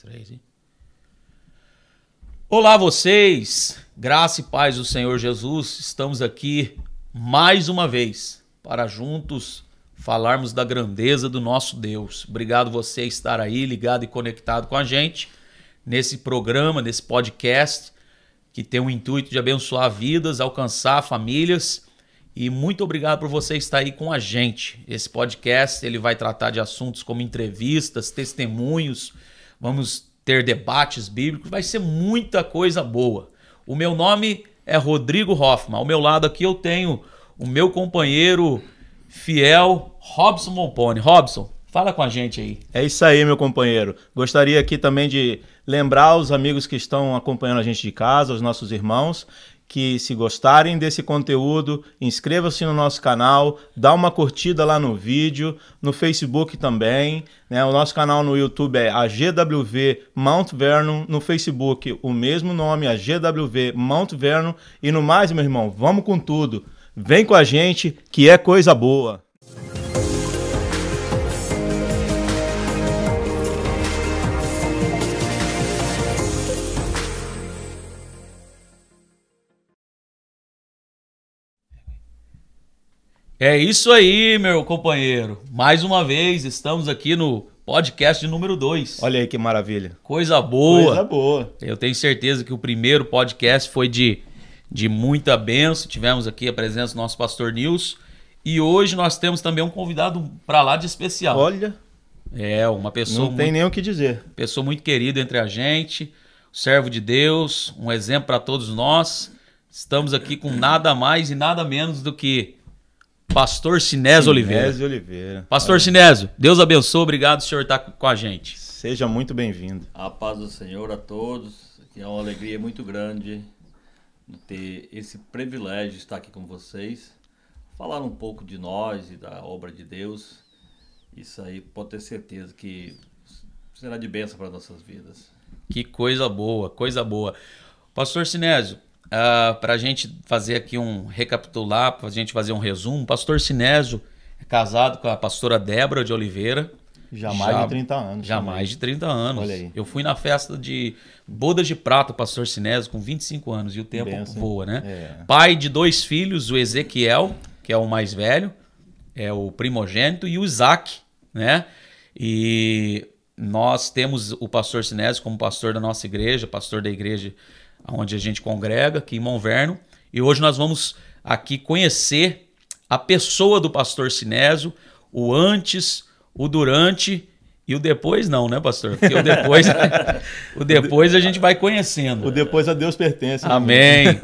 três, hein? Olá, vocês! Graça e paz do Senhor Jesus, estamos aqui mais uma vez para juntos falarmos da grandeza do nosso Deus. Obrigado você estar aí ligado e conectado com a gente nesse programa, nesse podcast que tem o intuito de abençoar vidas, alcançar famílias. E muito obrigado por você estar aí com a gente. Esse podcast ele vai tratar de assuntos como entrevistas, testemunhos, vamos ter debates bíblicos, vai ser muita coisa boa. O meu nome é Rodrigo Hoffman. Ao meu lado aqui eu tenho o meu companheiro fiel, Robson Mompone. Robson, fala com a gente aí. É isso aí, meu companheiro. Gostaria aqui também de lembrar os amigos que estão acompanhando a gente de casa, os nossos irmãos, que se gostarem desse conteúdo, inscreva-se no nosso canal, dá uma curtida lá no vídeo, no Facebook também, né? O nosso canal no YouTube é a GWV Mount Vernon, no Facebook o mesmo nome, a GWV Mount Vernon e no mais, meu irmão, vamos com tudo. Vem com a gente que é coisa boa. É isso aí, meu companheiro. Mais uma vez, estamos aqui no podcast número 2. Olha aí que maravilha. Coisa boa. Coisa boa. Eu tenho certeza que o primeiro podcast foi de, de muita benção. Tivemos aqui a presença do nosso pastor Nils. E hoje nós temos também um convidado para lá de especial. Olha. É, uma pessoa. Não muito, tem nem o que dizer. Pessoa muito querida entre a gente, servo de Deus, um exemplo para todos nós. Estamos aqui com nada mais e nada menos do que Pastor Sinésio Oliveira. Sinésio Oliveira. Pastor Olha. Sinésio, Deus abençoe, obrigado, senhor estar com a gente. Seja muito bem-vindo. A paz do Senhor a todos, que é uma alegria muito grande ter esse privilégio de estar aqui com vocês, falar um pouco de nós e da obra de Deus. Isso aí pode ter certeza que será de bênção para nossas vidas. Que coisa boa, coisa boa. Pastor Sinésio, Uh, ah, para a gente fazer aqui um recapitular, para a gente fazer um resumo, o pastor Sinésio é casado com a pastora Débora de Oliveira. Já mais já, de 30 anos. Já também. mais de 30 anos. Olha aí. Eu fui na festa de bodas de prata, pastor Sinésio, com 25 anos, e o tempo Benção. voa, né? É. Pai de dois filhos, o Ezequiel, que é o mais velho, é o primogênito, e o Isaac, né? E nós temos o pastor Sinésio como pastor da nossa igreja, pastor da igreja onde a gente congrega aqui em Monverno. E hoje nós vamos aqui conhecer a pessoa do pastor Sinésio, o antes, o durante e o depois não, né, pastor? Porque o depois, o depois a gente vai conhecendo. O depois a Deus pertence. Né? Amém.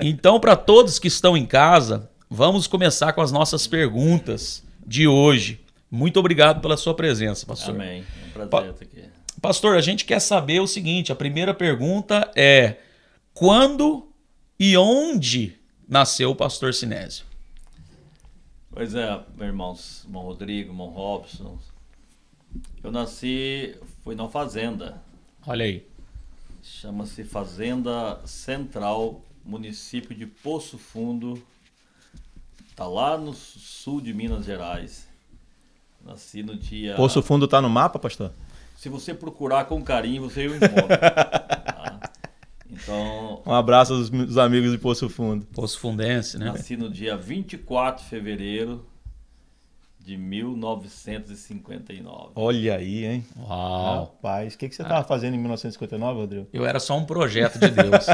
Então, para todos que estão em casa, vamos começar com as nossas perguntas de hoje. Muito obrigado pela sua presença, pastor. Amém. É um prazer pa estar aqui. Pastor, a gente quer saber o seguinte: a primeira pergunta é quando e onde nasceu o pastor Sinésio? Pois é, meu irmão, irmão Rodrigo, irmão Robson. Eu nasci, fui na fazenda. Olha aí. Chama-se Fazenda Central, município de Poço Fundo. Tá lá no sul de Minas Gerais. Nasci no dia. Poço Fundo tá no mapa, pastor? Se você procurar com carinho, você o encontra. tá? Então, um abraço aos amigos de Poço Fundo. Poço Fundense, né? Nasci no dia 24 de fevereiro de 1959. Olha aí, hein? Uau! Rapaz, o que, que você estava ah. fazendo em 1959, Rodrigo? Eu era só um projeto de Deus.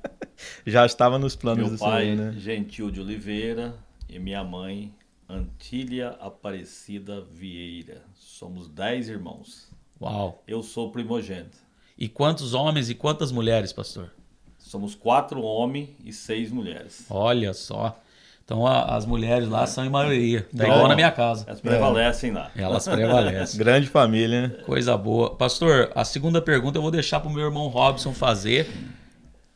Já estava nos planos Meu do pai, Senhor, né? Gentil de Oliveira, e minha mãe, Antília Aparecida Vieira. Somos dez irmãos. Uau! Eu sou primogênito. E quantos homens e quantas mulheres, pastor? Somos quatro homens e seis mulheres. Olha só. Então a, as mulheres lá é. são em maioria. Tá igual na minha casa. Elas prevalecem é. lá. Elas prevalecem. Grande família, né? Coisa boa. Pastor, a segunda pergunta eu vou deixar para o meu irmão Robson fazer.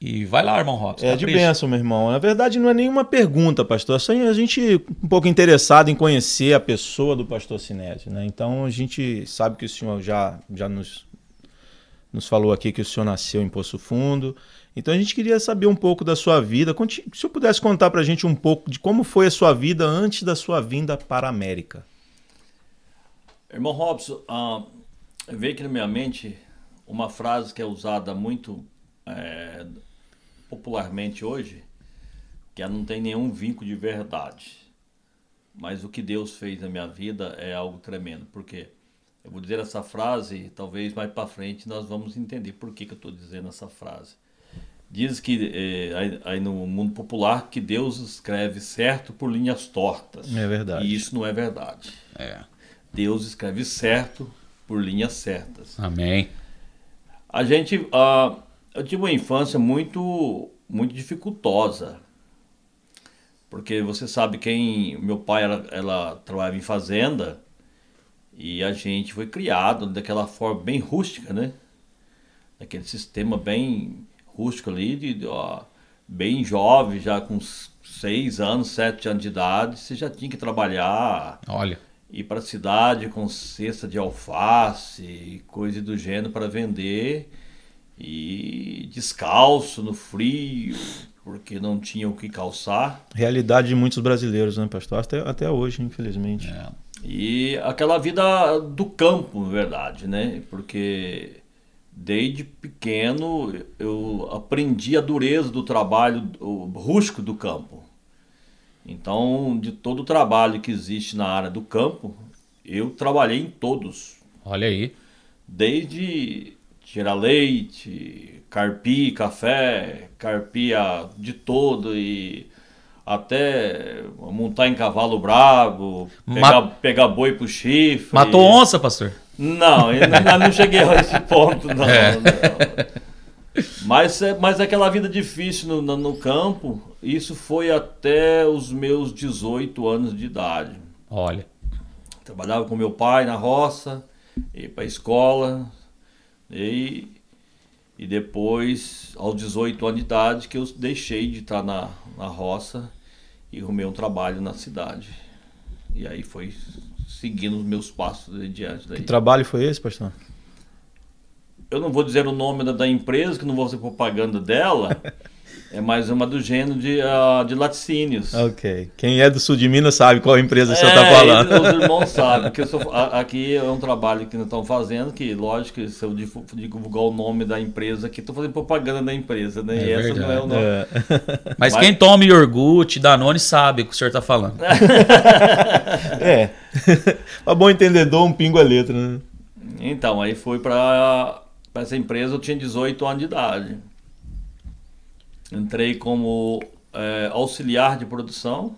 E vai lá, irmão Robson. É de bênção, meu irmão. Na verdade, não é nenhuma pergunta, pastor. É só a gente um pouco interessado em conhecer a pessoa do pastor Sinésio, né? Então a gente sabe que o senhor já, já nos nos falou aqui que o senhor nasceu em Poço Fundo. Então a gente queria saber um pouco da sua vida. Se o senhor pudesse contar para a gente um pouco de como foi a sua vida antes da sua vinda para a América. Irmão Robson, uh, veio aqui na minha mente uma frase que é usada muito é, popularmente hoje, que ela não tem nenhum vínculo de verdade. Mas o que Deus fez na minha vida é algo tremendo. Porque eu vou dizer essa frase, talvez mais para frente nós vamos entender por que, que eu estou dizendo essa frase. Diz que é, aí no mundo popular que Deus escreve certo por linhas tortas. É verdade. E isso não é verdade. É. Deus escreve certo por linhas certas. Amém. A gente, eu tive uma infância muito, muito dificultosa, porque você sabe quem, meu pai ela, ela trabalhava em fazenda e a gente foi criado daquela forma bem rústica, né? Daquele sistema bem rústico ali, de, ó, bem jovem, já com seis anos, sete anos de idade, você já tinha que trabalhar. Olha ir para a cidade com cesta de alface, coisa do gênero para vender e descalço no frio, porque não tinha o que calçar. Realidade de muitos brasileiros, né, pastor? Até, até hoje, infelizmente. É. E aquela vida do campo, na verdade, né? Porque desde pequeno eu aprendi a dureza do trabalho rústico do campo. Então, de todo o trabalho que existe na área do campo, eu trabalhei em todos. Olha aí. Desde tirar leite, carpir café, carpia de todo e até montar em cavalo bravo, pegar, pegar boi pro chifre. Matou onça, pastor? Não, eu não, não cheguei a esse ponto, não. É. não. Mas, é, mas aquela vida difícil no, no, no, campo, isso foi até os meus 18 anos de idade. Olha. Trabalhava com meu pai na roça, ia para escola, e, e depois, aos 18 anos de idade, que eu deixei de estar na, na roça e arrumei um trabalho na cidade. E aí foi seguindo os meus passos adiante. Daí. Que trabalho foi esse, pastor? eu não vou dizer o nome da, da empresa, que não vou fazer propaganda dela. É mais uma do gênero de, uh, de laticínios. Ok. Quem é do sul de Minas sabe qual empresa é, você está falando. Os irmãos sabem. Que sou, a, aqui é um trabalho que nós estamos fazendo, que lógico, se eu divulgar o nome da empresa aqui, estou fazendo propaganda da empresa, né? É e essa não é o nome. É. Mas, Mas, quem toma iogurte, Danone, sabe o que o senhor está falando. é. Para bom entendedor, um pingo a letra, né? Então, aí foi para para essa empresa eu tinha 18 anos de idade. Entrei como é, auxiliar de produção.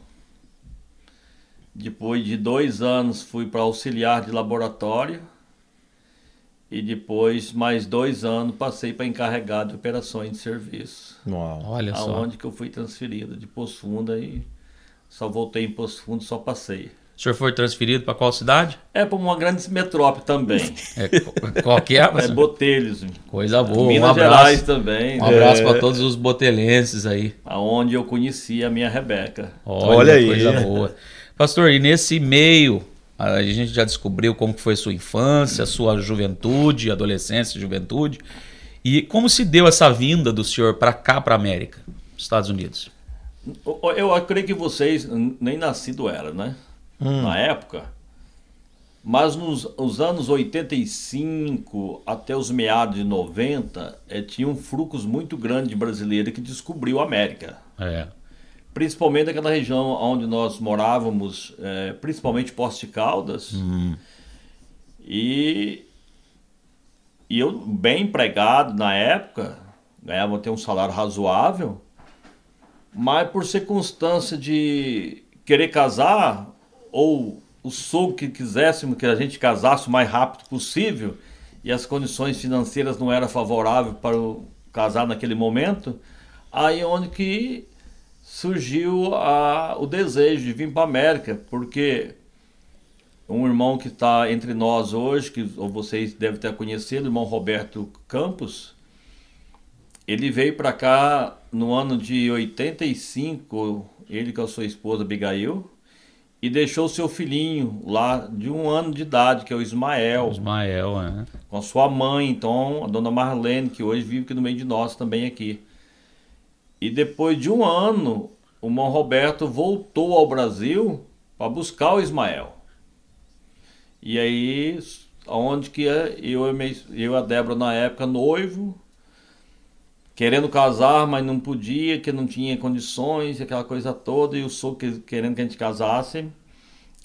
Depois de dois anos fui para auxiliar de laboratório. E depois, mais dois anos, passei para encarregado de operações de serviço. Uau. Olha só. Aonde que eu fui transferido de Poço Fundo e só voltei em Poço Fundo, só passei. O senhor foi transferido para qual cidade? É para uma grande metrópole também. É, qual que é? É Botelhos. Coisa boa. Minas um abraço, Gerais também. Um abraço é. para todos os botelenses aí. Aonde eu conheci a minha Rebeca. Olha, Olha aí. Coisa boa. Pastor, e nesse meio, a gente já descobriu como foi sua infância, sua juventude, adolescência, juventude. E como se deu essa vinda do senhor para cá, para a América, Estados Unidos? Eu, eu creio que vocês nem nascido eram, né? Hum. na época. Mas nos, nos anos 85 até os meados de 90, é, tinha um fluxo muito grande de brasileiros que descobriu a América. É. Principalmente naquela região onde nós morávamos, é, principalmente Poste Caldas. Hum. E, e eu, bem empregado na época, ganhava até um salário razoável, mas por circunstância de querer casar, ou o sogro que quiséssemos que a gente casasse o mais rápido possível e as condições financeiras não eram favoráveis para o casar naquele momento, aí é onde que surgiu a, o desejo de vir para a América, porque um irmão que está entre nós hoje, que vocês devem ter conhecido, o irmão Roberto Campos, ele veio para cá no ano de 85, ele com a sua esposa Abigail, e deixou seu filhinho lá de um ano de idade, que é o Ismael. Ismael, é. Com a sua mãe, então, a dona Marlene, que hoje vive aqui no meio de nós também aqui. E depois de um ano, o irmão Roberto voltou ao Brasil para buscar o Ismael. E aí onde que é, eu, eu e a Débora na época noivo, querendo casar, mas não podia, que não tinha condições, aquela coisa toda, e o sogro querendo que a gente casasse.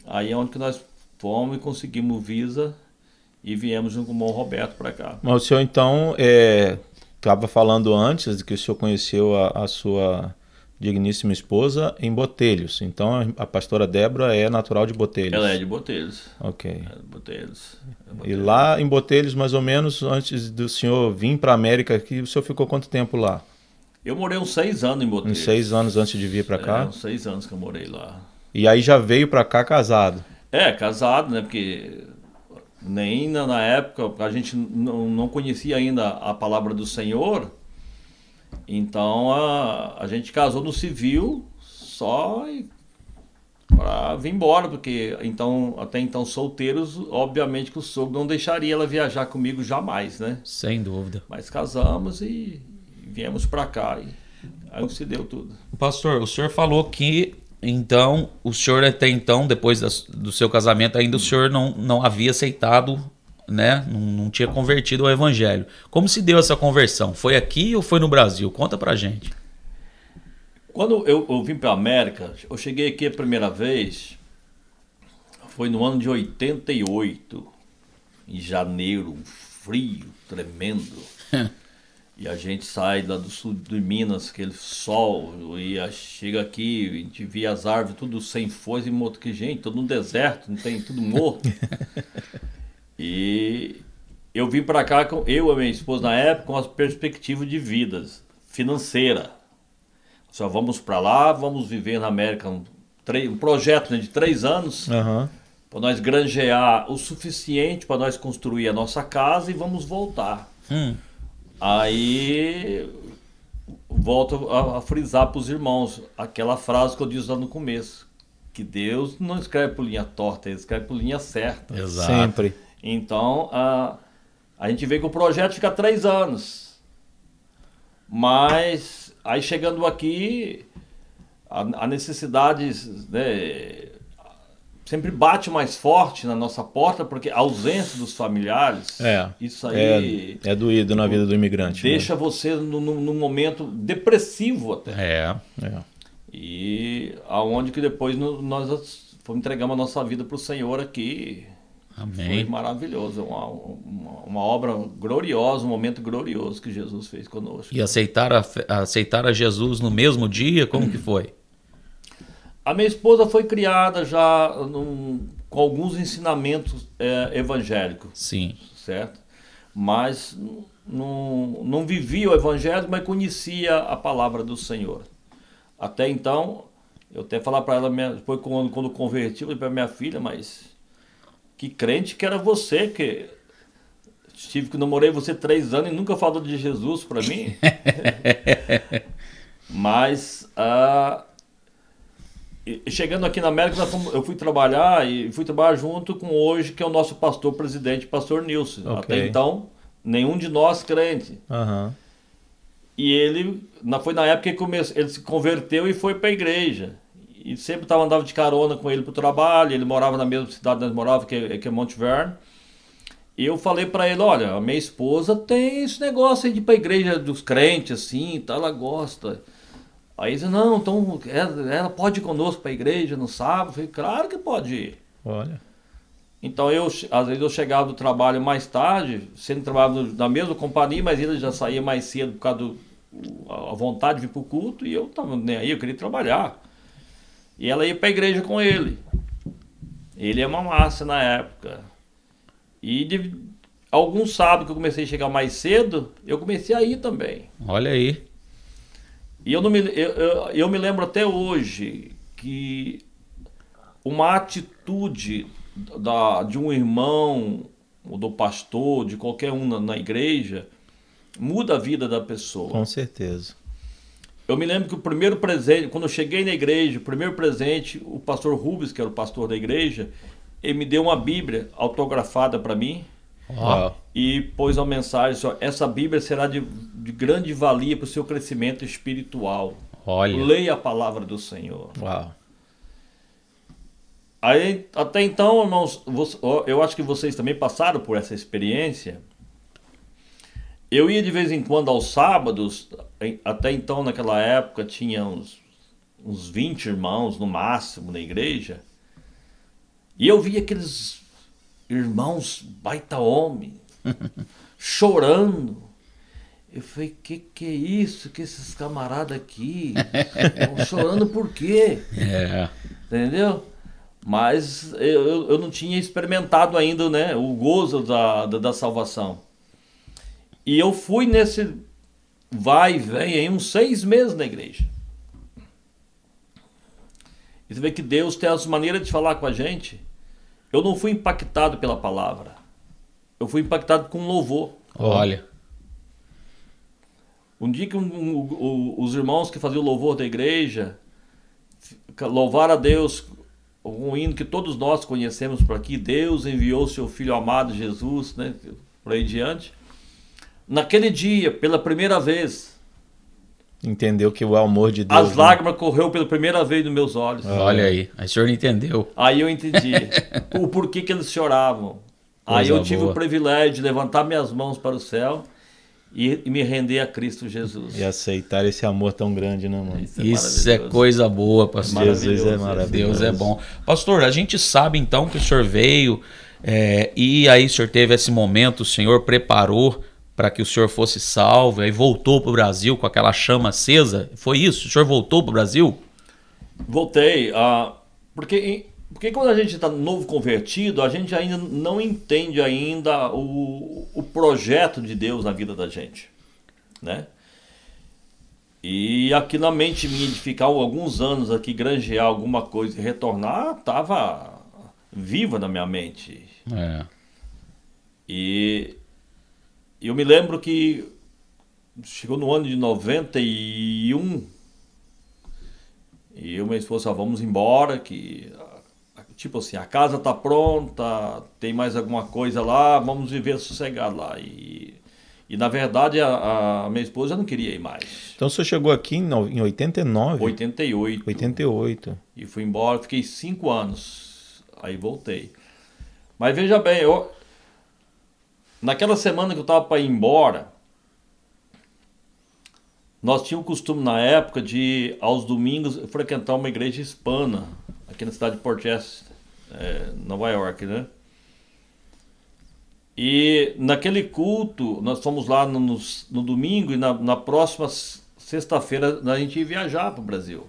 Aí é onde que nós fomos e conseguimos visa e viemos com o Bom Roberto para cá. Mas o senhor então estava é, falando antes de que o senhor conheceu a, a sua digníssima esposa em Botelhos. Então a pastora Débora é natural de Botelhos. Ela é de Botelhos. Ok. É de Botelhos. É Botelhos. E lá em Botelhos, mais ou menos antes do senhor vir para a América, aqui, o senhor ficou quanto tempo lá? Eu morei uns seis anos em Botelhos. Uns seis anos antes de vir para cá? É, uns seis anos que eu morei lá. E aí já veio para cá casado? É, casado, né? Porque nem na época a gente não, não conhecia ainda a palavra do Senhor. Então a, a gente casou no civil só para vir embora, porque então até então solteiros, obviamente que o sogro não deixaria ela viajar comigo jamais, né? Sem dúvida. Mas casamos e viemos para cá e aí se deu tudo. Pastor, o senhor falou que então o senhor até então, depois do seu casamento, ainda o senhor não, não havia aceitado né? Não, não, tinha convertido ao evangelho. Como se deu essa conversão? Foi aqui ou foi no Brasil? Conta pra gente. Quando eu, eu vim para América, eu cheguei aqui a primeira vez, foi no ano de 88, em janeiro, um frio tremendo. e a gente sai lá do sul de Minas, aquele sol, e chega aqui, a gente via as árvores tudo sem folhas e morto que gente, todo no deserto, não tem tudo morto. E eu vim para cá, com, eu e minha esposa na época, com as perspectivas de vidas financeira. Só vamos para lá, vamos viver na América um, um projeto né, de três anos uhum. para nós granjear o suficiente para nós construir a nossa casa e vamos voltar. Hum. Aí volto a, a frisar para os irmãos aquela frase que eu disse lá no começo, que Deus não escreve por linha torta, ele escreve por linha certa. Exato. Sempre. Então, a, a gente vê que o projeto fica três anos. Mas aí chegando aqui, a, a necessidade né, sempre bate mais forte na nossa porta, porque a ausência dos familiares, é, isso aí. É, é doído na vida do imigrante. Né? Deixa né? você num, momento depressivo até. É, é. E aonde que depois nós entregamos a nossa vida para o Senhor aqui Amém. Foi maravilhoso, uma, uma, uma, obra gloriosa, um momento glorioso que Jesus fez conosco. E aceitar a, aceitar a Jesus no mesmo dia, como que foi? A minha esposa foi criada já num, com alguns ensinamentos é, evangélicos. Sim. Certo? Mas não, não vivia o evangelho, mas conhecia a palavra do Senhor. Até então, eu até falar para ela, depois quando, quando converti, eu falei para minha filha, mas que crente que era você, que tive que namorei você três anos e nunca falou de Jesus para mim. Mas uh, chegando aqui na América, fomos, eu fui trabalhar e fui trabalhar junto com hoje, que é o nosso pastor presidente, pastor Nilson. Okay. Até então, nenhum de nós crente. Uhum. E ele, foi na época que ele, ele se converteu e foi para a igreja e sempre tava, andava de carona com ele pro trabalho, ele morava na mesma cidade nós morávamos, que, é, que é Monte Verne. E eu falei para ele, olha, a minha esposa tem esse negócio aí de ir pra igreja dos crentes, assim, tá, ela gosta. Aí ele disse, não, então ela, ela pode ir conosco pra igreja no sábado? Eu falei, claro que pode ir. Olha. Então eu, às vezes eu chegava do trabalho mais tarde, sendo trabalhava na mesma companhia, mas ele já saía mais cedo por causa do, a vontade de vir pro culto e eu tava nem aí, eu queria trabalhar. E ela ia para a igreja com ele. Ele é uma massa na época. E de, alguns sábados que eu comecei a chegar mais cedo, eu comecei a ir também. Olha aí. E eu, não me, eu, eu, eu me lembro até hoje que uma atitude da, de um irmão, ou do pastor, de qualquer um na, na igreja, muda a vida da pessoa. Com certeza. Eu me lembro que o primeiro presente, quando eu cheguei na igreja, o primeiro presente, o pastor Rubens, que era o pastor da igreja, ele me deu uma Bíblia autografada para mim. E pôs uma mensagem: essa Bíblia será de, de grande valia para o seu crescimento espiritual. Olha. Leia a palavra do Senhor. Uau. Aí, até então, irmãos, eu acho que vocês também passaram por essa experiência. Eu ia de vez em quando aos sábados, até então, naquela época, tinha uns, uns 20 irmãos no máximo na igreja. E eu via aqueles irmãos baita homem, chorando. Eu falei, que que é isso que esses camaradas aqui estão chorando por quê? É. Entendeu? Mas eu, eu não tinha experimentado ainda né, o gozo da, da, da salvação. E eu fui nesse vai e vem aí uns seis meses na igreja. E você vê que Deus tem as maneiras de falar com a gente. Eu não fui impactado pela palavra. Eu fui impactado com louvor. Olha. Um dia que um, um, os irmãos que faziam o louvor da igreja louvaram a Deus um hino que todos nós conhecemos por aqui, Deus enviou seu Filho amado Jesus, né, por aí diante. Naquele dia, pela primeira vez, entendeu que o amor de Deus. As né? lágrimas correu pela primeira vez nos meus olhos. Olha aí, aí o senhor entendeu. Aí eu entendi o porquê que eles choravam. Coisa aí eu tive boa. o privilégio de levantar minhas mãos para o céu e, e, me render a Cristo Jesus. E aceitar esse amor tão grande, né, mano? Isso é, Isso é coisa boa, pastor. Jesus é maravilhoso. Deus é bom. Pastor, a gente sabe então que o senhor veio é, e aí o senhor teve esse momento, o senhor preparou para que o senhor fosse salvo, aí voltou para o Brasil com aquela chama acesa. Foi isso? O senhor voltou para o Brasil? Voltei. Uh, porque porque quando a gente está novo convertido, a gente ainda não entende ainda o, o projeto de Deus na vida da gente, né? E aqui na mente minha de ficar alguns anos aqui, granjear alguma coisa e retornar, estava viva na minha mente. É. E eu me lembro que chegou no ano de 91 e eu e minha esposa, vamos embora, que tipo assim, a casa tá pronta, tem mais alguma coisa lá, vamos viver sossegado lá. E, e na verdade a, a minha esposa não queria ir mais. Então você chegou aqui em, em 89? 88. 88. E fui embora, fiquei cinco anos. Aí voltei. Mas veja bem, eu, naquela semana que eu tava para ir embora, nós tínhamos o costume na época de, aos domingos, frequentar uma igreja hispana aqui na cidade de Port Chester, é, Nova York, né? E naquele culto, nós fomos lá no, no, no domingo e na, na próxima sexta-feira a gente ia viajar para o Brasil.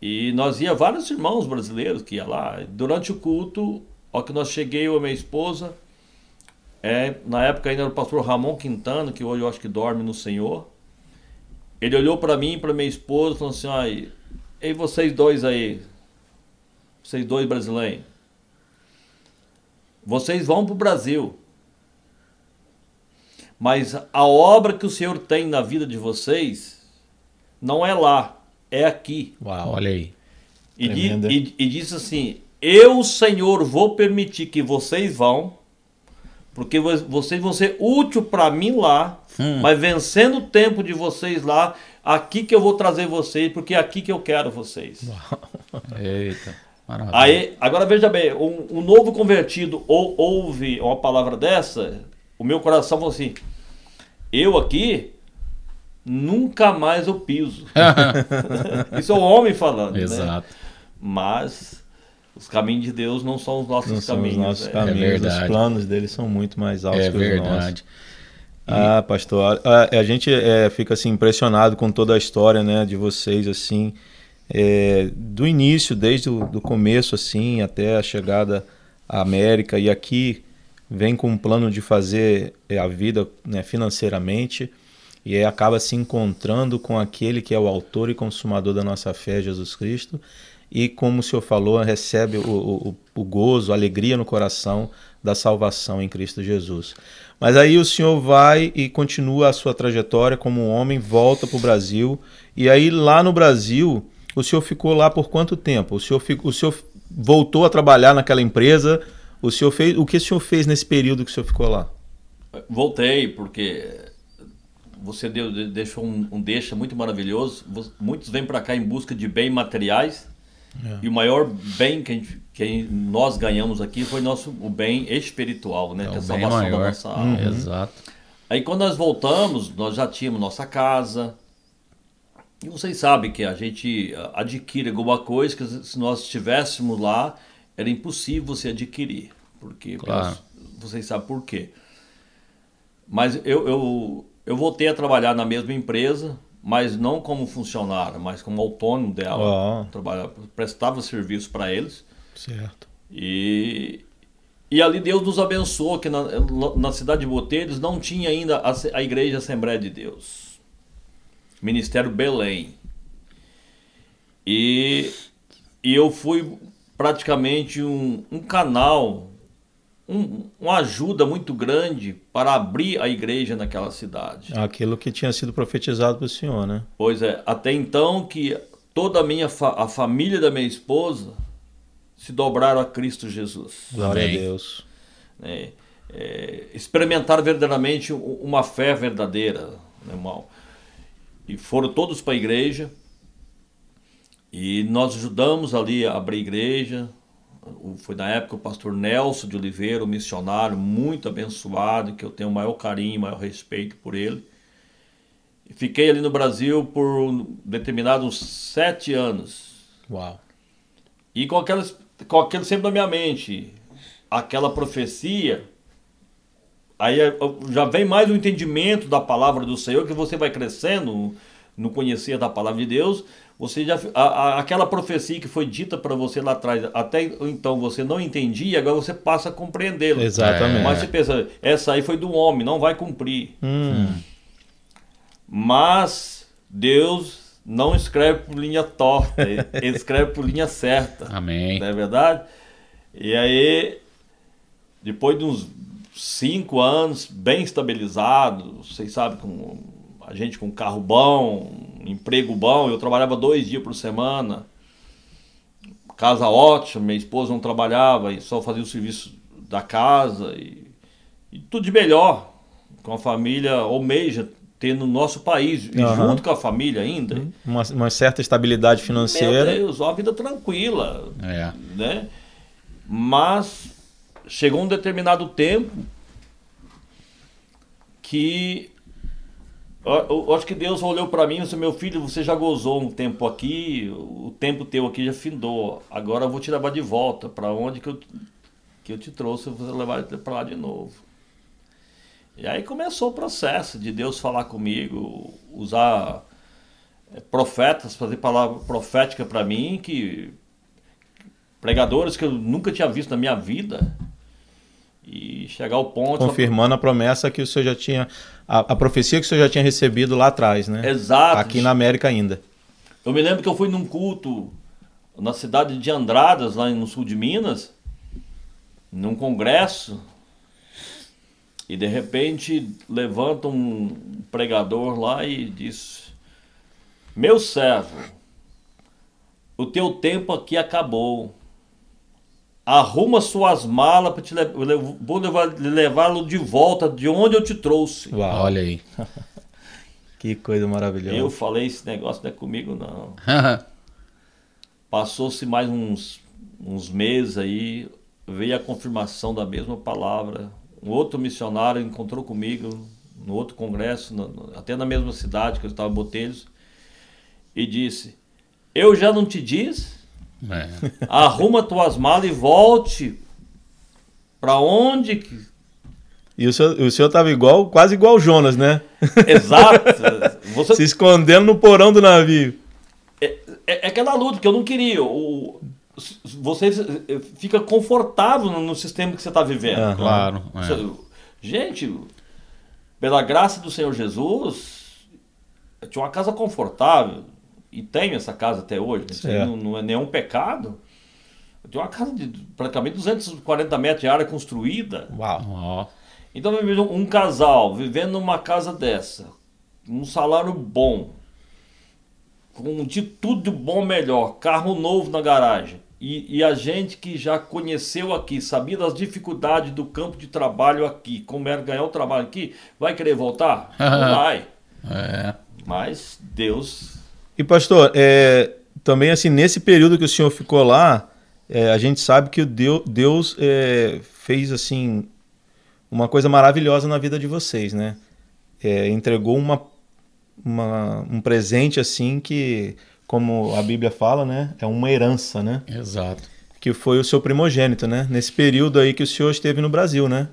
E nós ia vários irmãos brasileiros que ia lá. Durante o culto, ao que nós cheguei, eu e minha esposa, é, na época ainda era o pastor Ramon Quintana, que hoje eu acho que dorme no Senhor. Ele olhou para mim e para minha esposa e falou assim: ah, e vocês dois aí, vocês dois brasileiros, vocês vão para o Brasil. Mas a obra que o Senhor tem na vida de vocês não é lá, é aqui. Uau, olha aí. E, e, e disse assim: Eu, Senhor, vou permitir que vocês vão, porque vocês vão ser útil para mim lá, hum. mas vencendo o tempo de vocês lá, aqui que eu vou trazer vocês, porque é aqui que eu quero vocês. Eita. Maravilha. Aí, agora veja bem, um, um, novo convertido ou ouve uma palavra dessa, o meu coração falou assim: eu aqui nunca mais eu piso. Isso é o homem falando. Né? Exato. Né? Mas os caminhos de Deus não são os nossos não caminhos. São os nossos é. caminhos, é os planos dele são muito mais altos é que os verdade. nossos. Ah, pastor, a, a gente é, fica assim impressionado com toda a história, né, de vocês assim, é, do início, desde o do começo assim até a chegada à América e aqui vem com um plano de fazer é, a vida né, financeiramente e aí acaba se encontrando com aquele que é o autor e consumador da nossa fé, Jesus Cristo, e como o senhor falou, recebe o, o, o gozo, a alegria no coração da salvação em Cristo Jesus. Mas aí o senhor vai e continua a sua trajetória como um homem, volta para o Brasil. E aí lá no Brasil, o senhor ficou lá por quanto tempo? O senhor, o senhor voltou a trabalhar naquela empresa? O senhor fez, o que o senhor fez nesse período que o senhor ficou lá? Voltei porque você deu, deixou um, um deixa muito maravilhoso. Muitos vêm para cá em busca de bens materiais É. E o maior bem que, gente, que, nós ganhamos aqui foi nosso, o bem espiritual, né? É que é a salvação maior. da nossa alma. Uhum. Exato. Aí quando nós voltamos, nós já tínhamos nossa casa. E vocês sabem que a gente adquire alguma coisa que se nós estivéssemos lá, era impossível você adquirir. Porque claro. vocês sabem por quê. Mas eu, eu, eu voltei a trabalhar na mesma empresa, mas não como funcionário, mas como autônomo dela. Oh. Trabalhava, prestava serviço para eles. Certo. E, e ali Deus nos abençoou, que na, na cidade de Boteiros não tinha ainda a, a Igreja Assembleia de Deus. Ministério Belém. E, e eu fui praticamente um, um canal um, uma ajuda muito grande para abrir a igreja naquela cidade. Aquilo que tinha sido profetizado para o senhor, né? Pois é, até então que toda a minha fa a família da minha esposa se dobraram a Cristo Jesus. Glória Amém. a Deus. É, é, experimentaram verdadeiramente uma fé verdadeira, né, irmão. E foram todos para a igreja. E nós ajudamos ali a abrir igreja, foi na época o pastor Nelson de Oliveira, um missionário muito abençoado, que eu tenho o maior carinho, maior respeito por ele. Fiquei ali no Brasil por determinados sete anos. Uau! E com, aquelas, com aquilo sempre na minha mente, aquela profecia, aí já vem mais o entendimento da palavra do Senhor, que você vai crescendo no conhecer da palavra de Deus, você já a, a, aquela profecia que foi dita para você lá atrás, até então você não entendia, agora você passa a compreendê-la. Exatamente. Mas você pensa, essa aí foi do homem, não vai cumprir. Hum. Mas Deus não escreve por linha torta, ele escreve por linha certa. Amém. Não é verdade? E aí, depois de uns cinco anos bem estabilizado, vocês sabem, com a gente com carro bom, emprego bom, eu trabalhava dois dias por semana, casa ótima, minha esposa não trabalhava e só fazia o serviço da casa e, e tudo de melhor, com a família almeja ter no nosso país, e junto com a família ainda. Uhum. Uma, uma, certa estabilidade financeira. Meu Deus, uma vida tranquila. É. Né? Mas chegou um determinado tempo que eu, acho que Deus olhou para mim e disse: Meu filho, você já gozou um tempo aqui, o tempo teu aqui já findou. Agora eu vou te levar de volta. Para onde que eu, que eu te trouxe, eu vou levar para lá de novo. E aí começou o processo de Deus falar comigo, usar eh, profetas, fazer palavra profética para mim, que pregadores que eu nunca tinha visto na minha vida e chegar ao ponto. Confirmando a promessa que o senhor já tinha. A, a, profecia que o senhor já tinha recebido lá atrás, né? Exato. Aqui na América ainda. Eu me lembro que eu fui num culto na cidade de Andradas, lá no sul de Minas, num congresso, e de repente levanta um pregador lá e diz: Meu servo, o teu tempo aqui acabou arruma suas malas para te levar, vou levá-lo de volta de onde eu te trouxe. Uau. Olha aí. que coisa maravilhosa. Eu falei esse negócio não é comigo não. Passou-se mais uns, uns meses aí, veio a confirmação da mesma palavra. Um outro missionário encontrou comigo no outro congresso, no, até na mesma cidade que eu estava em Botelhos, e disse: Eu já não te disse é. Arruma tuas malas e volte para onde que. E o senhor, o senhor tava igual, quase igual o Jonas, né? Exato. Você... Se escondendo no porão do navio. É, é, é aquela luta que eu não queria. O, você fica confortável no sistema que você está vivendo. Uhum. Claro. É. Gente, pela graça do Senhor Jesus, eu tinha uma casa confortável e tenho essa casa até hoje, né? não, não, é nenhum pecado. Eu tenho uma casa de praticamente 240 metros de área construída. Uau! Então, um casal vivendo numa casa dessa, um salário bom, com de tudo de bom melhor, carro novo na garagem, e, e, a gente que já conheceu aqui, sabia das dificuldades do campo de trabalho aqui, como era ganhar o trabalho aqui, vai querer voltar? Não vai. É. Mas Deus e pastor, é, também, assim, nesse período que o senhor ficou lá, é, a gente sabe que o Deus, Deus é, fez, assim, uma coisa maravilhosa na vida de vocês, né? É, entregou uma, uma, um presente, assim, que, como a Bíblia fala, né? É uma herança, né? Exato. Que foi o seu primogênito, né? Nesse período aí que o senhor esteve no Brasil, né?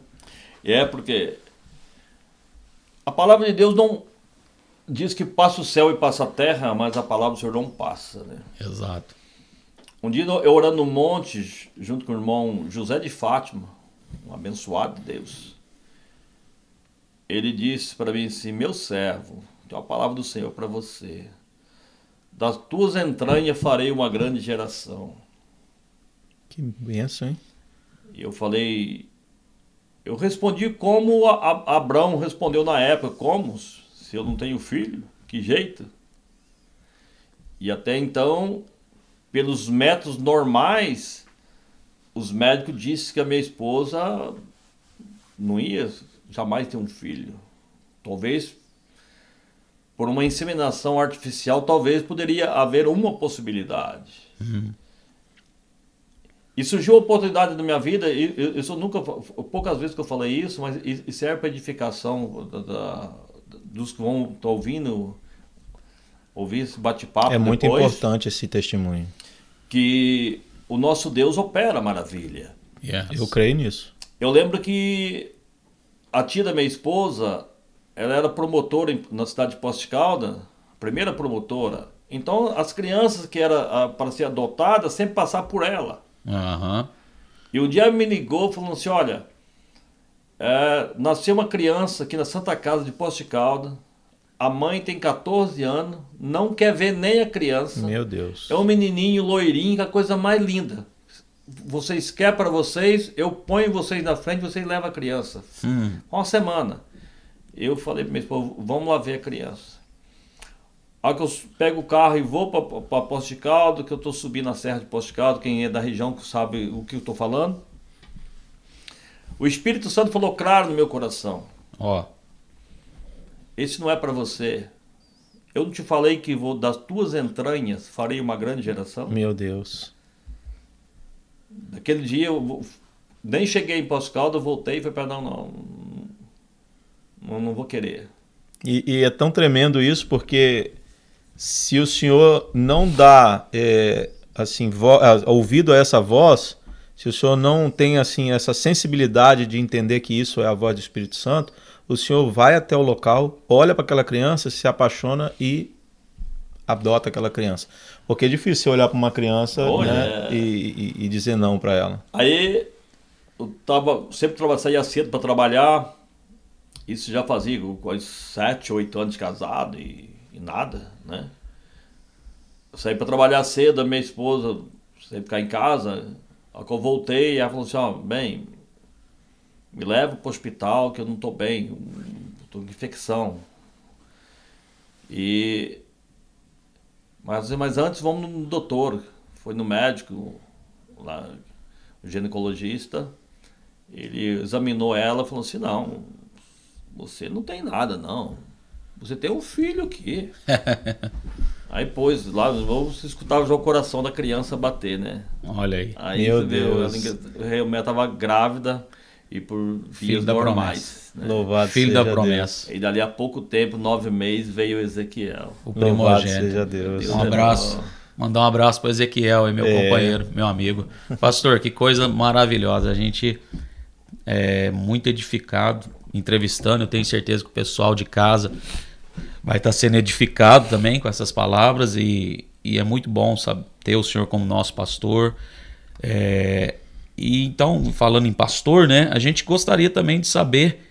É, porque a palavra de Deus não diz que passa o céu e passa a terra, mas a palavra do Senhor não passa, né? Exato. Um dia eu orando no monte, junto com o irmão José de Fátima, um abençoado de Deus, ele disse para mim assim: Meu servo, tem uma palavra do Senhor para você. Das tuas entranhas farei uma grande geração. Que benção, hein? E eu falei, eu respondi como a, a, Abraão respondeu na época: Como? Se eu não tenho filho? Que jeito? E até então, pelos métodos normais, os médicos disseram que a minha esposa não ia jamais ter um filho. Talvez por uma inseminação artificial, talvez poderia haver uma possibilidade. Uhum. E surgiu a oportunidade na minha vida, e eu, eu nunca, poucas vezes que eu falei isso, mas isso serve para edificação da, da, dos que vão estar ouvindo, ouvir esse bate-papo. É muito depois, importante esse testemunho. Que o nosso Deus opera maravilha. Yes. Eu creio nisso. Eu lembro que a tia da minha esposa, ela era promotora na cidade de Poste Calda, primeira promotora. Então as crianças que eram para ser adotadas sempre passavam por ela. Uhum. E um dia me ligou falando assim: olha, é, nasceu uma criança aqui na Santa Casa de Poste Calda. A mãe tem 14 anos, não quer ver nem a criança. Meu Deus. É um menininho loirinho, que é a coisa mais linda. Vocês querem para vocês, eu ponho vocês na frente, vocês levam a criança. Hum. Uma semana. Eu falei para minha esposa, vamos lá ver a criança. Aí que eu pego o carro e vou para Posto de Caldo, que eu estou subindo a Serra de Posto de Caldo, quem é da região sabe o que eu estou falando. O Espírito Santo falou claro no meu coração. Ó. Esse não é para você. Eu não te falei que vou das tuas entranhas farei uma grande geração? Meu Deus. Naquele dia eu nem cheguei em Caldo, eu voltei e falei para não, não, não, não vou querer. E, e, é tão tremendo isso porque se o senhor não dá é, assim ouvido a essa voz, se o senhor não tem assim essa sensibilidade de entender que isso é a voz do Espírito Santo, o senhor vai até o local, olha para aquela criança, se apaixona e adota aquela criança. Porque é difícil você olhar para uma criança né, e, e, e, dizer não para ela. Aí eu tava, sempre saía cedo para trabalhar. Isso já fazia quase sete, oito anos de casado e e nada, né? Eu saí para trabalhar cedo, a minha esposa sempre ficar em casa. Que eu voltei, ela falou assim: ó, bem, me leva para o hospital que eu não estou bem, estou com infecção. E. Mas, mas antes vamos no doutor. Foi no médico, lá, o ginecologista. Ele examinou ela e falou assim: não, você não tem nada, não você tem um filho aqui. aí, pois, lá você escutava o coração da criança bater, né? Olha aí. Aí Meu Deus. Ela, ela tava grávida e por filho da normais. Né? Louvado filho seja da promessa. Deus. E dali a pouco tempo, nove meses, veio Ezequiel. O primogênito. seja Deus. Um abraço. Mandar um abraço para Ezequiel, meu é. companheiro, meu amigo. Pastor, que coisa maravilhosa. A gente é muito edificado entrevistando. Eu tenho certeza que o pessoal de casa vai estar sendo edificado também com essas palavras e, e é muito bom sabe, ter o Senhor como nosso pastor. É, e então, falando em pastor, né, a gente gostaria também de saber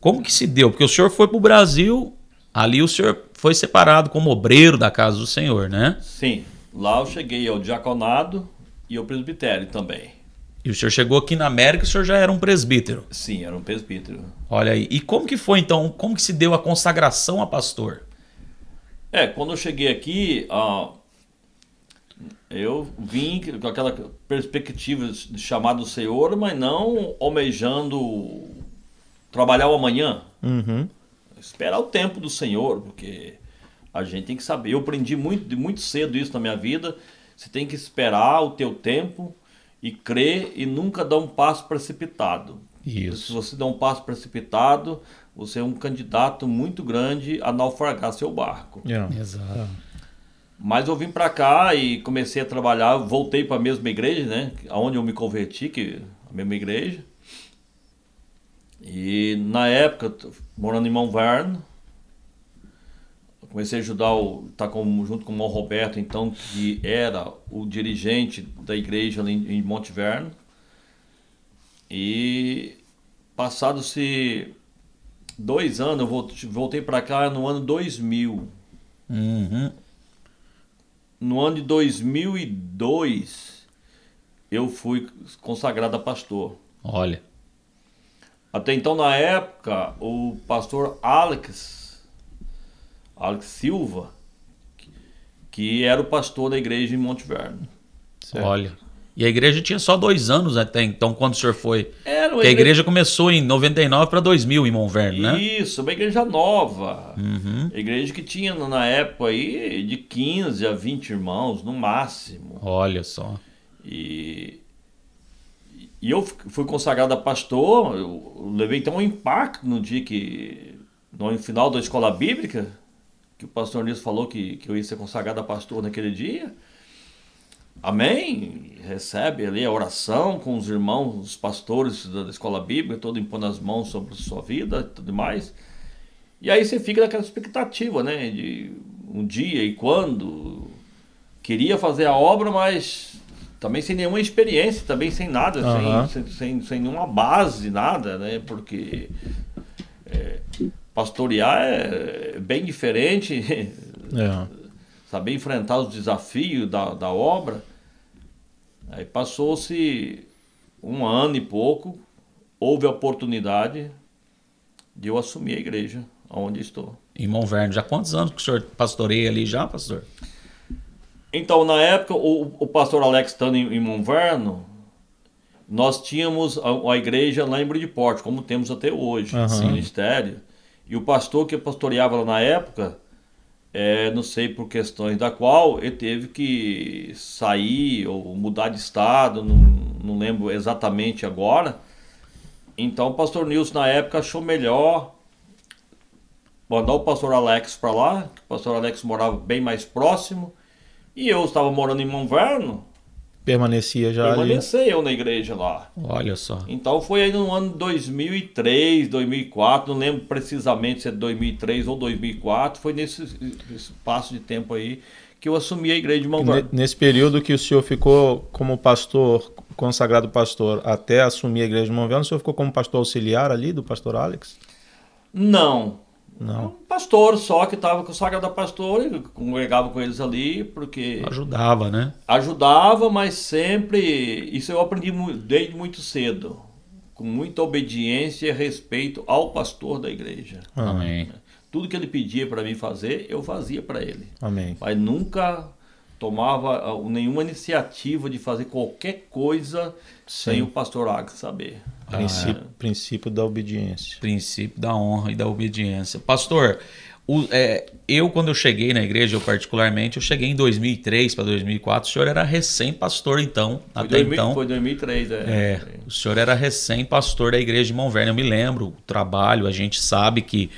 como que se deu, porque o Senhor foi para o Brasil, ali o Senhor foi separado como obreiro da casa do Senhor, né? Sim, lá eu cheguei ao diaconado e ao presbitério também. E o senhor chegou aqui na América, o senhor já era um presbítero. Sim, era um presbítero. Olha aí. E como que foi então? Como que se deu a consagração a pastor? É, quando eu cheguei aqui, uh, eu vim com aquela perspectiva de chamar do Senhor, mas não almejando trabalhar o amanhã. Uhum. Esperar o tempo do Senhor, porque A gente tem que saber. Eu aprendi muito, muito cedo isso na minha vida. Você tem que esperar o teu tempo e crer e nunca dar um passo precipitado. Isso. Se você dá um passo precipitado, você é um candidato muito grande a naufragar seu barco. Yeah. Exato. Mas eu vim para cá e comecei a trabalhar, voltei para a mesma igreja, né? Onde eu me converti, que a mesma igreja. E na época, morando em Mount Vernon, comecei a ajudar, o, tá com, junto com o irmão Roberto, então, que era o dirigente da igreja ali em, em Monte Vernon. E passados-se dois anos, eu volt- voltei para cá no ano 2000. Uhum. No ano de 2002, eu fui consagrado a pastor. Olha. Até então, na época, o pastor Alex, Alex Silva, que era o pastor da igreja em Monte Verno. Olha. E a igreja tinha só dois anos até então, quando o senhor foi. Era Porque a igreja começou em 99 para 2000 em Monverno, né? Isso, uma igreja nova. Uhum. Igreja que tinha na época aí de 15 a 20 irmãos, no máximo. Olha só. E, e eu fui consagrado a pastor, eu levei então um impacto no dia que, no final da escola bíblica, que o pastor Nilson falou que, que eu ia ser consagrado a pastor naquele dia. Amém? Recebe ali a oração com os irmãos, os pastores da escola bíblica, todo impondo as mãos sobre a sua vida e tudo mais. E aí você fica naquela expectativa, né? De um dia e quando. Queria fazer a obra, mas também sem nenhuma experiência, também sem nada, Aham. sem, sem, sem, sem nenhuma base, nada, né? Porque é, pastorear é bem diferente, É. saber enfrentar os desafios da, da obra. Aí passou-se um ano e pouco, houve a oportunidade de eu assumir a igreja onde estou. Em Monverno. Já quantos anos que o senhor pastoreia ali já, pastor? Então, na época, o, o pastor Alex estando em, em Monverno, nós tínhamos a, a igreja lá em Bridgeport, como temos até hoje, esse ministério. E o pastor que pastoreava lá na época, é, não sei por questões da qual, ele teve que sair ou mudar de estado, não, não lembro exatamente agora. Então, o pastor Nilson, na época, achou melhor mandar o pastor Alex para lá, que o pastor Alex morava bem mais próximo, e eu estava morando em Monverno, Permanecia já ali. permaneci eu na igreja lá. Olha só. Então foi aí no ano 2003, 2004, não lembro precisamente se é 2003 ou 2004, foi nesse esse espaço de tempo aí que eu assumi a igreja de Monverno. Nesse período que o senhor ficou como pastor, consagrado pastor, até assumir a igreja de Monverno, o senhor ficou como pastor auxiliar ali do pastor Alex? Não, Não. um pastor só que estava consagrado a pastor e congregava com eles ali, porque Ajudava, né? ajudava, mas sempre. Isso eu aprendi desde muito cedo. Com muita obediência e respeito ao pastor da igreja. Amém. Tudo que ele pedia para mim fazer, eu fazia para ele. Amém. Mas nunca tomava ah, nenhuma iniciativa de fazer qualquer coisa sem Sim. o pastor Alex saber. Princípio, princípio da obediência. Princípio da honra e da obediência. Pastor, o- é, eu quando eu cheguei na igreja, eu particularmente, eu cheguei em 2003 para 2004, o senhor era recém-pastor então, Foi, até 2000 então. foi 2003, é. É, o senhor era recém-pastor da igreja de Monverno. Eu me lembro o trabalho, a gente sabe que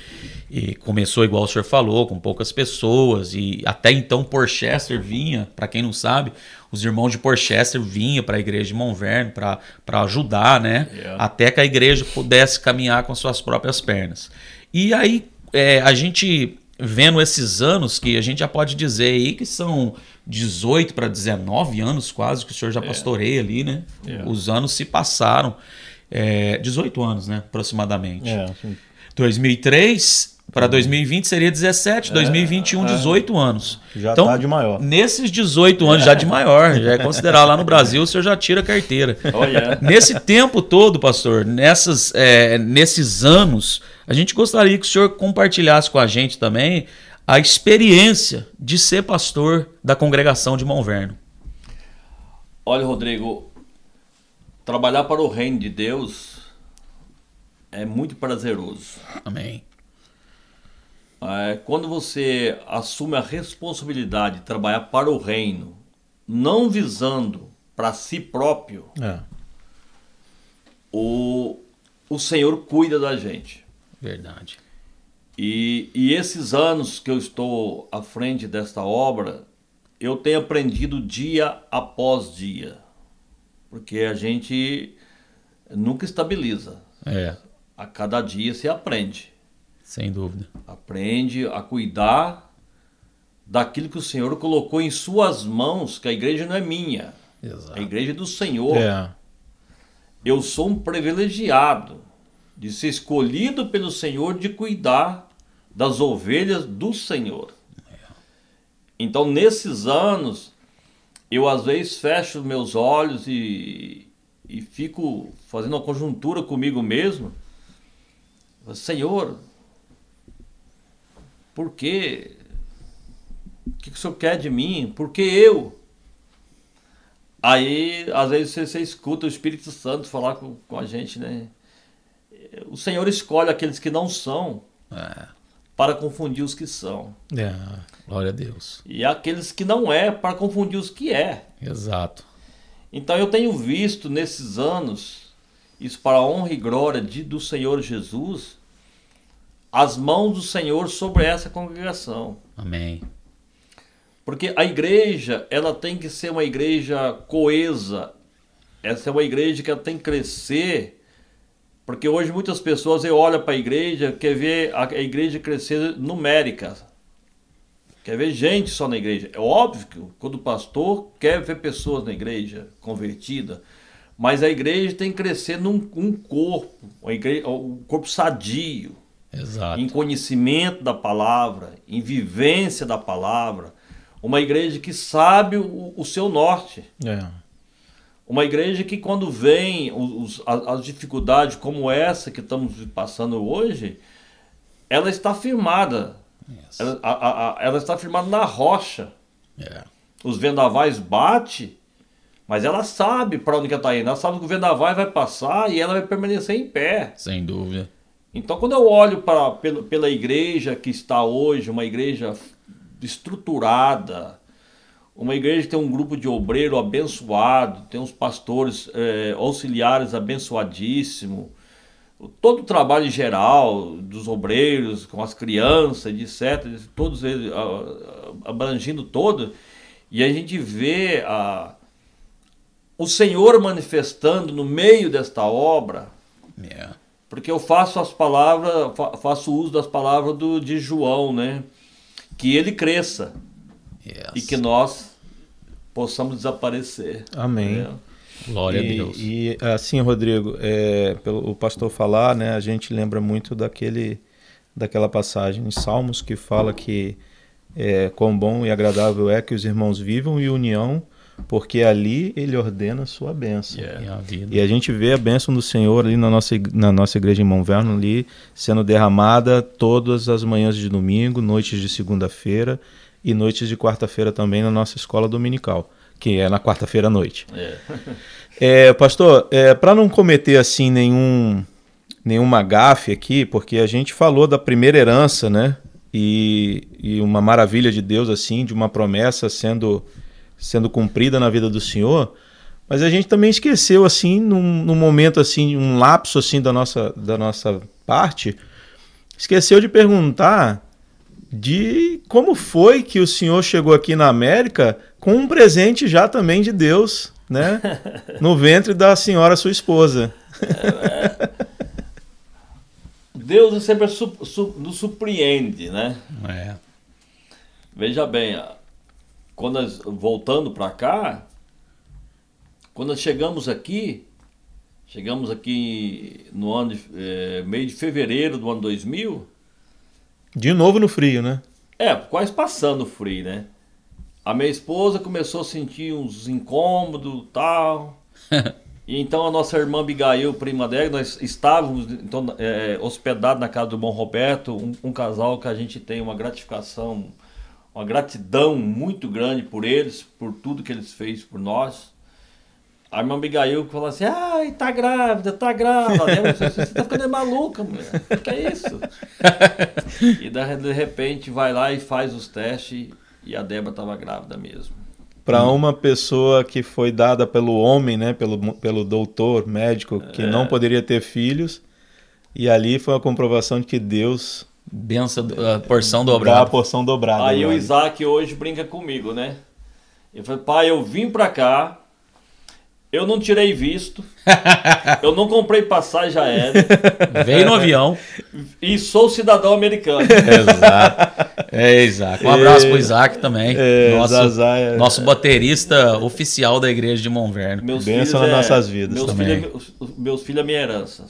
e começou igual o senhor falou, com poucas pessoas, e até então Porchester vinha, para quem não sabe, os irmãos de Porchester vinham para a igreja de Monverno para ajudar, né? Yeah. Até que a igreja pudesse caminhar com suas próprias pernas. E aí, é, a gente vendo esses anos, que a gente já pode dizer aí que são 18 para 19 anos quase que o senhor já pastoreia ali, né? Yeah. Os anos se passaram. É, 18 anos, né? Aproximadamente. É, assim, 2003 para 2020 seria 17, 2021 18 anos. já Então, tá de maior. Nesses 18 anos já de maior, já é considerado lá no Brasil, o senhor já tira a carteira. Olha, Nesse tempo todo, pastor, nessas, é, nesses anos, a gente gostaria que o senhor compartilhasse com a gente também a experiência de ser pastor da congregação de Monverno. olha, Rodrigo, trabalhar para o reino de Deus é muito prazeroso. Amém. É, quando você assume a responsabilidade de trabalhar para o reino, não visando para si próprio, É. o, o Senhor cuida da gente. Verdade. E, e esses anos que eu estou à frente desta obra, eu tenho aprendido dia após dia. Porque a gente nunca estabiliza. É, A cada dia se aprende. Sem dúvida. Aprende a cuidar daquilo que o Senhor colocou em suas mãos, que a igreja não é minha. A Exato. igreja é do Senhor. É. Eu sou um privilegiado de ser escolhido pelo Senhor de cuidar das ovelhas do Senhor. Então, nesses anos, eu às vezes fecho meus olhos e, e fico fazendo uma conjuntura comigo mesmo. Senhor, por quê? O que que o Senhor quer de mim? Por que eu? Aí, às vezes, você, você escuta o Espírito Santo falar com, com a gente, né? O Senhor escolhe aqueles que não são É, para confundir os que são. É. glória a Deus. E aqueles que não é para confundir os que é. Exato. Então eu tenho visto nesses anos, isso para a honra e glória de, do Senhor Jesus, as mãos do Senhor sobre essa congregação. Amém. Porque a igreja, ela tem que ser uma igreja coesa. Essa é uma igreja que ela tem que crescer. Porque hoje muitas pessoas olham para a igreja, quer ver a igreja crescer numérica. Quer ver gente só na igreja. É óbvio que quando o pastor quer ver pessoas na igreja convertida, mas a igreja tem que crescer num um corpo, igreja, um corpo sadio Exato. em conhecimento da palavra, em vivência da palavra, uma igreja que sabe o, o seu norte, É. uma igreja que quando vem os, as, as dificuldades como essa que estamos passando hoje, ela está firmada, Yes. ela, a- a- ela está firmada na rocha. É, Os vendavais bate, mas ela sabe para onde ela está indo, ela sabe que o vendaval vai passar e ela vai permanecer em pé. sem dúvida. Então, quando eu olho para, pela, pela igreja que está hoje, uma igreja estruturada, uma igreja que tem um grupo de obreiro abençoado, tem uns pastores eh, auxiliares abençoadíssimos, todo o trabalho geral dos obreiros, com as crianças, etc., todos eles abrangindo todo, e a gente vê a, o Senhor manifestando no meio desta obra É, porque eu faço as palavras, fa- faço uso das palavras do, de João, né? Que ele cresça yes. e que nós possamos desaparecer. Amém. né? Glória e, a Deus. E assim, Rodrigo, é, pelo o pastor falar, né, a gente lembra muito daquele, daquela passagem em Salmos que fala que é, quão bom e agradável é que os irmãos vivam em união, porque ali ele ordena a sua bênção. Yeah. E a vida. E a gente vê a bênção do Senhor ali na nossa, na nossa igreja em Monverno ali sendo derramada todas as manhãs de domingo, noites de segunda-feira e noites de quarta-feira também na nossa escola dominical, que é na quarta-feira à noite. É. É, pastor, para não cometer assim nenhum nenhuma gafe aqui, porque a gente falou da primeira herança, né? E, e uma maravilha de Deus assim, de uma promessa sendo sendo cumprida na vida do Senhor, mas a gente também esqueceu assim num, num momento assim, um lapso assim da nossa da nossa parte, esqueceu de perguntar de como foi que o senhor chegou aqui na América com um presente já também de Deus, né? No ventre da senhora sua esposa. Deus sempre su- su- nos surpreende, né? É, Veja bem, quando nós, voltando para cá, quando nós chegamos aqui, chegamos aqui no ano de, eh, meio de fevereiro do ano 2000, De novo no frio, né? É, quase passando o frio, né? A minha esposa começou a sentir uns incômodos e tal. e então a nossa irmã Abigail, prima dela, nós estávamos então, é, hospedados na casa do Bom Roberto, um, um casal que a gente tem uma gratificação, uma gratidão muito grande por eles, por tudo que eles fez por nós. A irmã Abigail falou assim: ai, tá grávida, tá grávida. Né? Você tá ficando maluca, mulher. O que é isso? e daí, de repente vai lá e faz os testes e a Débora estava grávida mesmo. Para uma pessoa que foi dada pelo homem, né, pelo, pelo doutor, médico, que é. não poderia ter filhos, e ali foi a comprovação de que Deus. Benção, a porção dobrada. a porção dobrada. Aí o Isaac hoje brinca comigo, né? Ele falou, pai, eu vim para cá, eu não tirei visto. eu não comprei passagem aérea. Veio no avião. E sou cidadão americano. Exato. É, Isaac. Um abraço pro Isaac também. É, nosso, é, nosso baterista oficial da igreja de Monverno. Meus Benção nas é, nossas vidas meus também. Filhos, meus filhos é minha herança.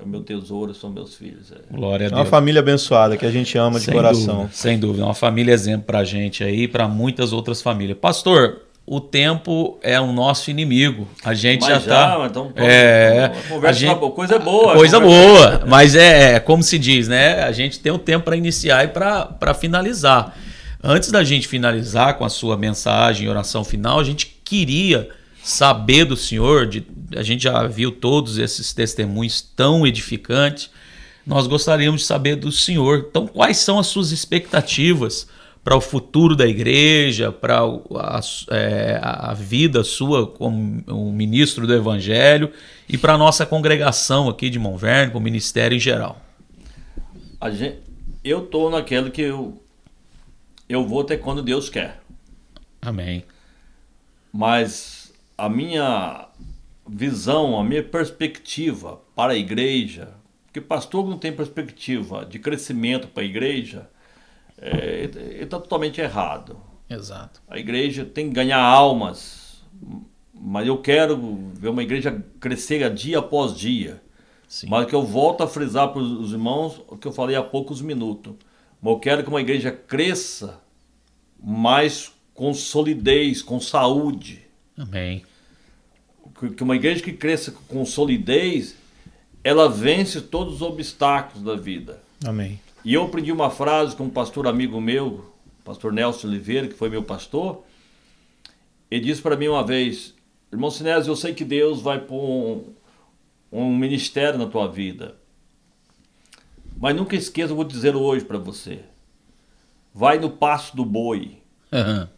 É meu tesouro são meus filhos. É. Glória a Deus. É uma família abençoada que a gente ama de sem coração. Dúvida, sem dúvida. Uma família exemplo pra gente aí e pra muitas outras famílias. Pastor, o tempo é o nosso inimigo. A gente mas já está. Então, é, a conversa a gente, coisa boa. Coisa boa, mas é, é como se diz, né? A gente tem o um tempo para iniciar e para finalizar. Antes da gente finalizar com a sua mensagem e oração final, a gente queria saber do Senhor, de, a gente já viu todos esses testemunhos tão edificantes. Nós gostaríamos de saber do Senhor. Então, quais são as suas expectativas? para o futuro da igreja, para a, é, a, vida sua como um ministro do Evangelho e para a nossa congregação aqui de Monverno, para o ministério em geral? Gente, eu estou naquele que eu, eu vou até quando Deus quer. Amém. Mas a minha visão, a minha perspectiva para a igreja, porque pastor não tem perspectiva de crescimento para a igreja, é, ele está totalmente errado. Exato. A igreja tem que ganhar almas, mas eu quero ver uma igreja crescer dia após dia. Sim. Mas que eu volto a frisar para os irmãos o que eu falei há poucos minutos. Mas eu quero que uma igreja cresça mais com solidez, com saúde. Amém. Que uma igreja que cresça com solidez, ela vence todos os obstáculos da vida. Amém. E eu aprendi uma frase com um pastor amigo meu, pastor Nelson Oliveira, que foi meu pastor. Ele disse para mim uma vez: Irmão Sinésio, eu sei que Deus vai pôr um, um ministério na tua vida. Mas nunca esqueça, eu vou dizer hoje para você. Vai no passo do boi. Uhum.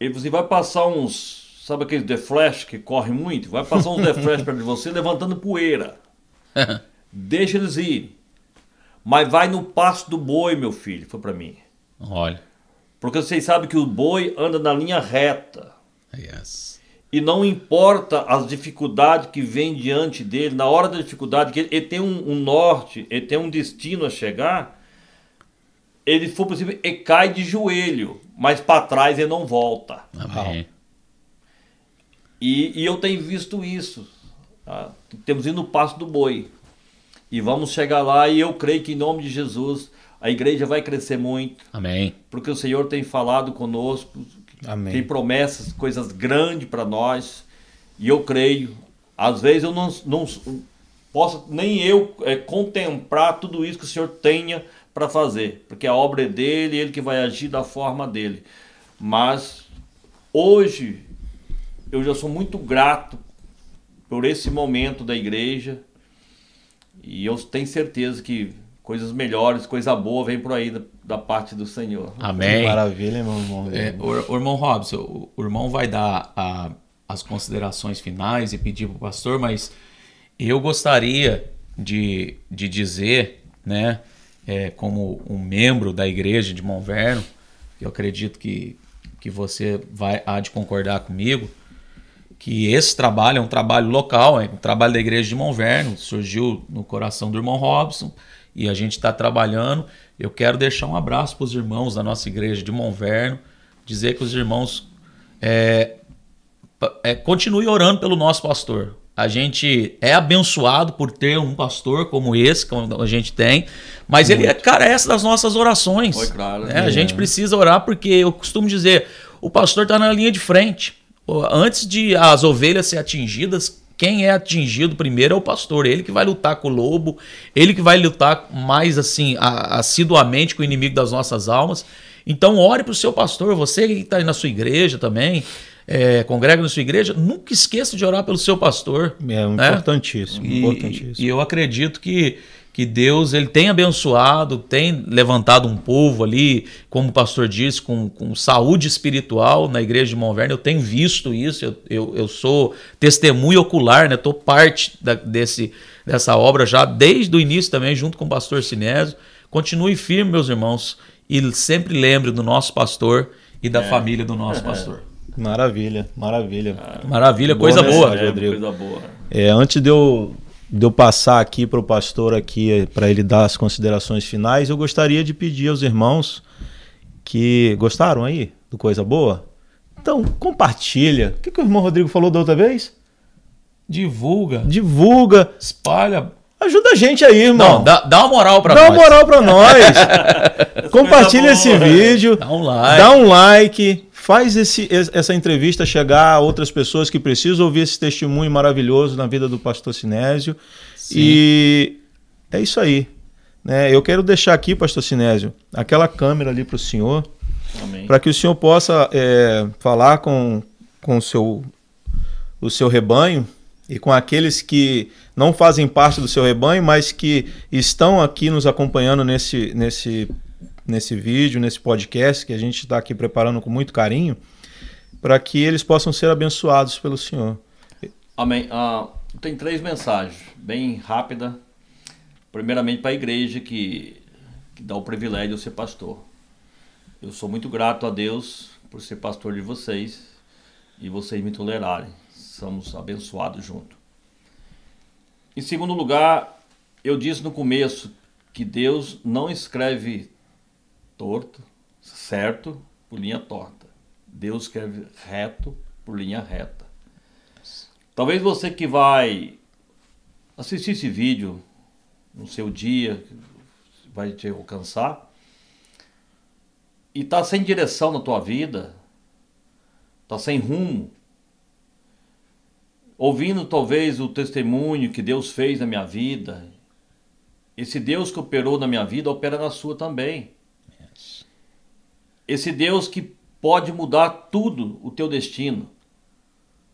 E você vai passar uns, sabe aqueles The Flash que corre muito? Vai passar uns The Flash perto de você levantando poeira. Deixa eles ir. Mas vai no passo do boi, meu filho, foi para mim. Olha. Porque vocês sabem que o boi anda na linha reta. Yes. E não importa as dificuldades que vem diante dele, na hora da dificuldade, que ele, ele tem um, um, norte, ele tem um destino a chegar, ele for possível, ele cai de joelho, mas para trás ele não volta. Amém. E, e eu tenho visto isso. Tá? Temos ido no passo do boi. E vamos chegar lá e eu creio que em nome de Jesus a igreja vai crescer muito. Amém. Porque o Senhor tem falado conosco, Amém. tem promessas, coisas grandes para nós. E eu creio. Às vezes eu não, não posso nem eu é, contemplar tudo isso que o Senhor tenha para fazer, porque a obra é dele, ele que vai agir da forma dele. Mas hoje eu já sou muito grato por esse momento da igreja e eu tenho certeza que coisas melhores, coisa boa vem por aí da, da parte do Senhor. Amém. Maravilha, meu irmão. É, o, o, irmão Robson, o, o, irmão vai dar a, as considerações finais e pedir para o pastor, mas eu gostaria de, de dizer, né, é, como um membro da igreja de Monverno, eu acredito que, que você vai há de concordar comigo, que esse trabalho é um trabalho local, é um trabalho da igreja de Monverno, surgiu no coração do irmão Robson e a gente está trabalhando. Eu quero deixar um abraço para os irmãos da nossa igreja de Monverno, dizer que os irmãos é, é, continue orando pelo nosso pastor. A gente é abençoado por ter um pastor como esse, como a gente tem, mas Muito. ele é carece das nossas orações. Foi claro. Né? A gente precisa orar porque eu costumo dizer, o pastor está na linha de frente antes de as ovelhas serem atingidas, quem é atingido primeiro é o pastor, ele que vai lutar com o lobo, ele que vai lutar mais assim assiduamente com o inimigo das nossas almas. Então ore para o seu pastor, você que está aí na sua igreja também, é, congrega na sua igreja, nunca esqueça de orar pelo seu pastor. É né? importantíssimo, E, importantíssimo. e eu acredito que, que Deus ele tem abençoado, tem levantado um povo ali, como o pastor disse, com, com saúde espiritual na igreja de Monverno. Eu tenho visto isso, eu, eu, eu sou testemunho ocular, né? Estou parte da- desse, dessa obra já desde o início também, junto com o pastor Sinésio. Continue firme, meus irmãos, e sempre lembre do nosso pastor e da família do nosso pastor. Maravilha, maravilha. Maravilha, coisa boa. mensagem. É, Rodrigo. coisa boa. É, antes de eu, de eu passar aqui para o pastor aqui para ele dar as considerações finais, eu gostaria de pedir aos irmãos que gostaram aí do coisa boa. Então compartilha. O que, que o irmão Rodrigo falou da outra vez? Divulga, Divulga, espalha. ajuda a gente aí, irmão. Não, dá, dá uma moral Dá nós. uma moral para nós. Compartilha esse vídeo. Dá um like. Dá um like, faz esse, es- essa entrevista chegar a outras pessoas que precisam ouvir esse testemunho maravilhoso na vida do pastor Sinésio. E é isso aí. Né? Eu quero deixar aqui, pastor Sinésio, aquela câmera ali para o senhor, para que o senhor possa é, falar com, com o, seu, o seu rebanho e com aqueles que não fazem parte do seu rebanho, mas que estão aqui nos acompanhando nesse, nesse, nesse vídeo, nesse podcast que a gente está aqui preparando com muito carinho, para que eles possam ser abençoados pelo Senhor. Amém. Ah, tem três mensagens, bem rápida. Primeiramente para a igreja que, que dá o privilégio de ser pastor. Eu sou muito grato a Deus por ser pastor de vocês e vocês me tolerarem. Somos abençoados juntos. Em segundo lugar, eu disse no começo que Deus não escreve torto, certo, por linha torta. Deus escreve reto por linha reta. Talvez você que vai assistir esse vídeo no seu dia, vai te alcançar, e tá sem direção na tua vida, tá sem rumo, ouvindo talvez o testemunho que Deus fez na minha vida, esse Deus que operou na minha vida opera na sua também. Esse Deus que pode mudar tudo o teu destino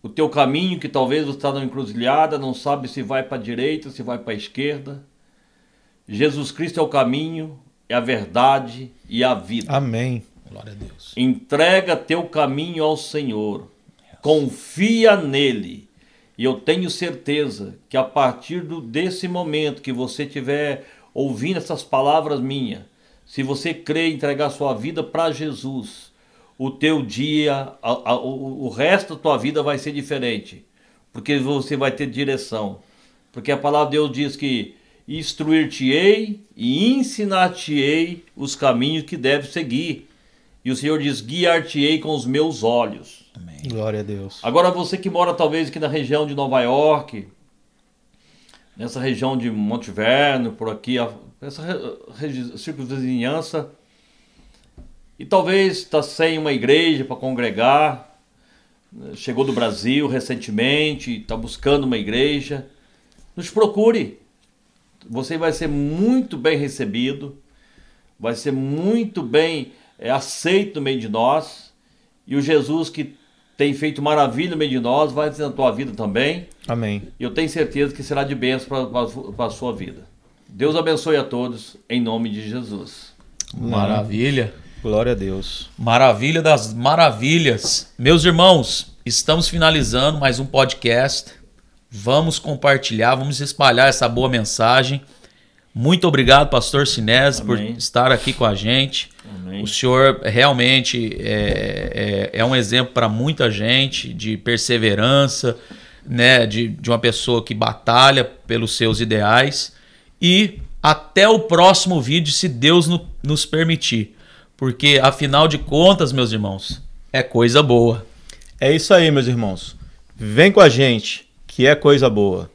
o teu caminho, que talvez você está na encruzilhada, não sabe se vai para a direita, se vai para a esquerda. Jesus Cristo é o caminho, é a verdade e a vida. Amém. Glória a Deus. Entrega teu caminho ao Senhor, confia nele. E eu tenho certeza que a partir do, desse momento que você estiver ouvindo essas palavras minhas, se você crer e entregar sua vida para Jesus, o teu dia, a- a- o, o resto da tua vida vai ser diferente, porque você vai ter direção. Porque a palavra de Deus diz que instruir-te-ei e ensinar-te-ei os caminhos que deves seguir. E o Senhor diz: guiar-te-ei com os meus olhos. Glória a Deus. Agora você que mora talvez aqui na região de Nova York, nessa região de Monte Verno, por aqui, a- essa circunvizinhança, e talvez está sem uma igreja para congregar, chegou do Brasil recentemente, está buscando uma igreja, nos procure. Você vai ser muito bem recebido, vai ser muito bem é, aceito no meio de nós, e o Jesus que tem feito maravilha no meio de nós vai fazer na tua vida também. Amém. E eu tenho certeza que será de bênção para a sua vida. Deus abençoe a todos, em nome de Jesus. Maravilha. Glória a Deus. Maravilha das maravilhas. Meus irmãos, estamos finalizando mais um podcast. Vamos compartilhar, vamos espalhar essa boa mensagem. Muito obrigado, Pastor Sinés, por estar aqui com a gente. Amém. O senhor realmente é, é, é um exemplo para muita gente de perseverança, né? De, de uma pessoa que batalha pelos seus ideais. E até o próximo vídeo, se Deus no- nos permitir. Porque, afinal de contas, meus irmãos, é coisa boa. É isso aí, meus irmãos. Vem com a gente, que é coisa boa.